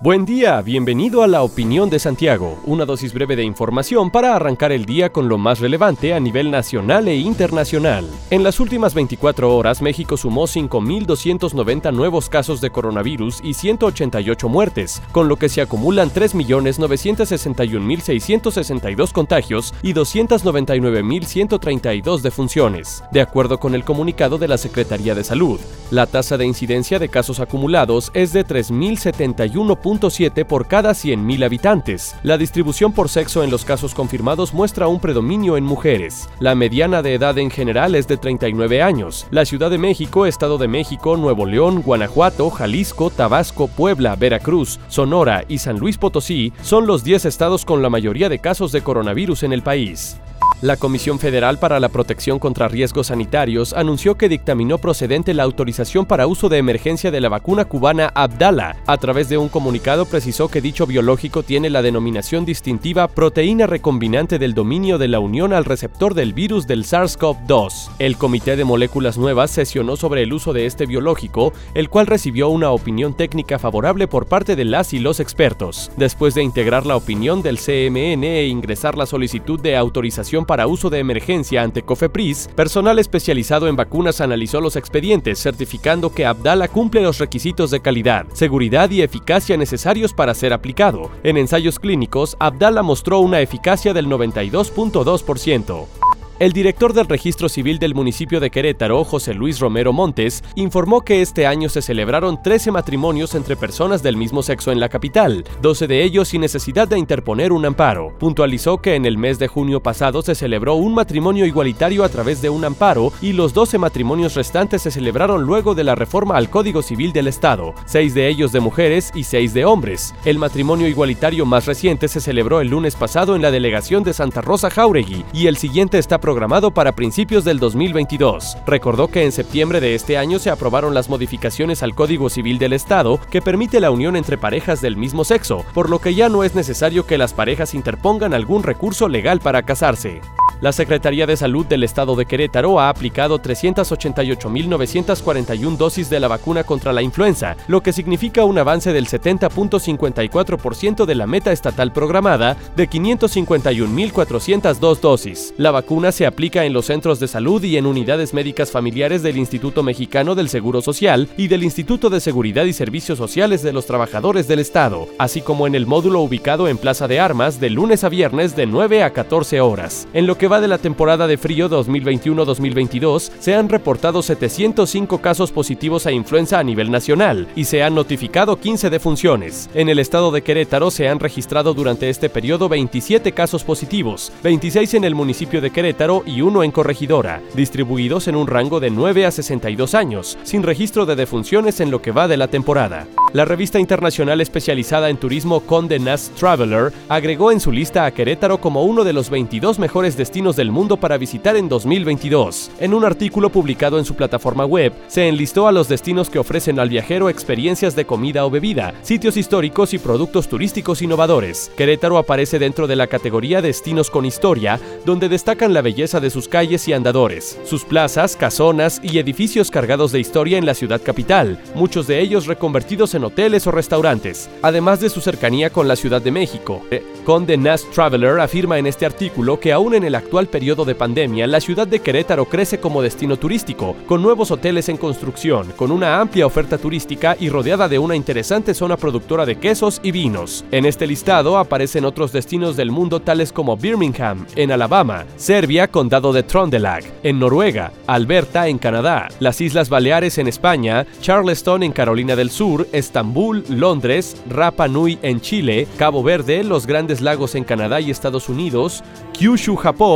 Buen día, bienvenido a la opinión de Santiago, una dosis breve de información para arrancar el día con lo más relevante a nivel nacional e internacional. En las últimas 24 horas, México sumó 5.290 nuevos casos de coronavirus y 188 muertes, con lo que se acumulan 3.961.662 contagios y 299.132 defunciones, de acuerdo con el comunicado de la Secretaría de Salud. La tasa de incidencia de casos acumulados es de 3.071 por cada 100.000 habitantes. La distribución por sexo en los casos confirmados muestra un predominio en mujeres. La mediana de edad en general es de 39 años. La Ciudad de México, Estado de México, Nuevo León, Guanajuato, Jalisco, Tabasco, Puebla, Veracruz, Sonora y San Luis Potosí son los 10 estados con la mayoría de casos de coronavirus en el país. La Comisión Federal para la Protección contra Riesgos Sanitarios anunció que dictaminó procedente la autorización para uso de emergencia de la vacuna cubana Abdala. A través de un comunicado precisó que dicho biológico tiene la denominación distintiva proteína recombinante del dominio de la unión al receptor del virus del SARS-CoV-2. El Comité de Moléculas Nuevas sesionó sobre el uso de este biológico, el cual recibió una opinión técnica favorable por parte de las y los expertos. Después de integrar la opinión del CMN e ingresar la solicitud de autorización para uso de emergencia ante COFEPRIS, personal especializado en vacunas analizó los expedientes, certificando que Abdala cumple los requisitos de calidad, seguridad y eficacia necesarios para ser aplicado. En ensayos clínicos, Abdala mostró una eficacia del 92.2%. El director del Registro Civil del municipio de Querétaro, José Luis Romero Montes, informó que este año se celebraron 13 matrimonios entre personas del mismo sexo en la capital, 12 de ellos sin necesidad de interponer un amparo. Puntualizó que en el mes de junio pasado se celebró un matrimonio igualitario a través de un amparo y los 12 matrimonios restantes se celebraron luego de la reforma al Código Civil del Estado, 6 de ellos de mujeres y 6 de hombres. El matrimonio igualitario más reciente se celebró el lunes pasado en la delegación de Santa Rosa Jauregui y el siguiente está programado para principios del 2022. Recordó que en septiembre de este año se aprobaron las modificaciones al Código Civil del Estado que permite la unión entre parejas del mismo sexo, por lo que ya no es necesario que las parejas interpongan algún recurso legal para casarse. La Secretaría de Salud del Estado de Querétaro ha aplicado 388.941 dosis de la vacuna contra la influenza, lo que significa un avance del 70.54% de la meta estatal programada de 551.402 dosis. La vacuna se aplica en los centros de salud y en unidades médicas familiares del Instituto Mexicano del Seguro Social y del Instituto de Seguridad y Servicios Sociales de los Trabajadores del Estado, así como en el módulo ubicado en Plaza de Armas de lunes a viernes de 9 a 14 horas. En lo que va de la temporada de frío 2021-2022, se han reportado 705 casos positivos a influenza a nivel nacional y se han notificado 15 defunciones. En el estado de Querétaro se han registrado durante este periodo 27 casos positivos, 26 en el municipio de Querétaro y uno en Corregidora, distribuidos en un rango de 9 a 62 años, sin registro de defunciones en lo que va de la temporada. La revista internacional especializada en turismo Condé Nast Traveler agregó en su lista a Querétaro como uno de los 22 mejores destinos del mundo para visitar en 2022. En un artículo publicado en su plataforma web, se enlistó a los destinos que ofrecen al viajero experiencias de comida o bebida, sitios históricos y productos turísticos innovadores. Querétaro aparece dentro de la categoría Destinos con Historia, donde destacan la belleza de sus calles y andadores, sus plazas, casonas y edificios cargados de historia en la ciudad capital, muchos de ellos reconvertidos en hoteles o restaurantes, además de su cercanía con la Ciudad de México. Conde Nast Traveler afirma en este artículo que aún en el actual periodo de pandemia, la ciudad de Querétaro crece como destino turístico, con nuevos hoteles en construcción, con una amplia oferta turística y rodeada de una interesante zona productora de quesos y vinos. En este listado aparecen otros destinos del mundo tales como Birmingham, en Alabama, Serbia, condado de Trondelag, en Noruega, Alberta, en Canadá, las Islas Baleares en España, Charleston en Carolina del Sur, Estambul, Londres, Rapa Nui en Chile, Cabo Verde, los Grandes Lagos en Canadá y Estados Unidos, Kyushu,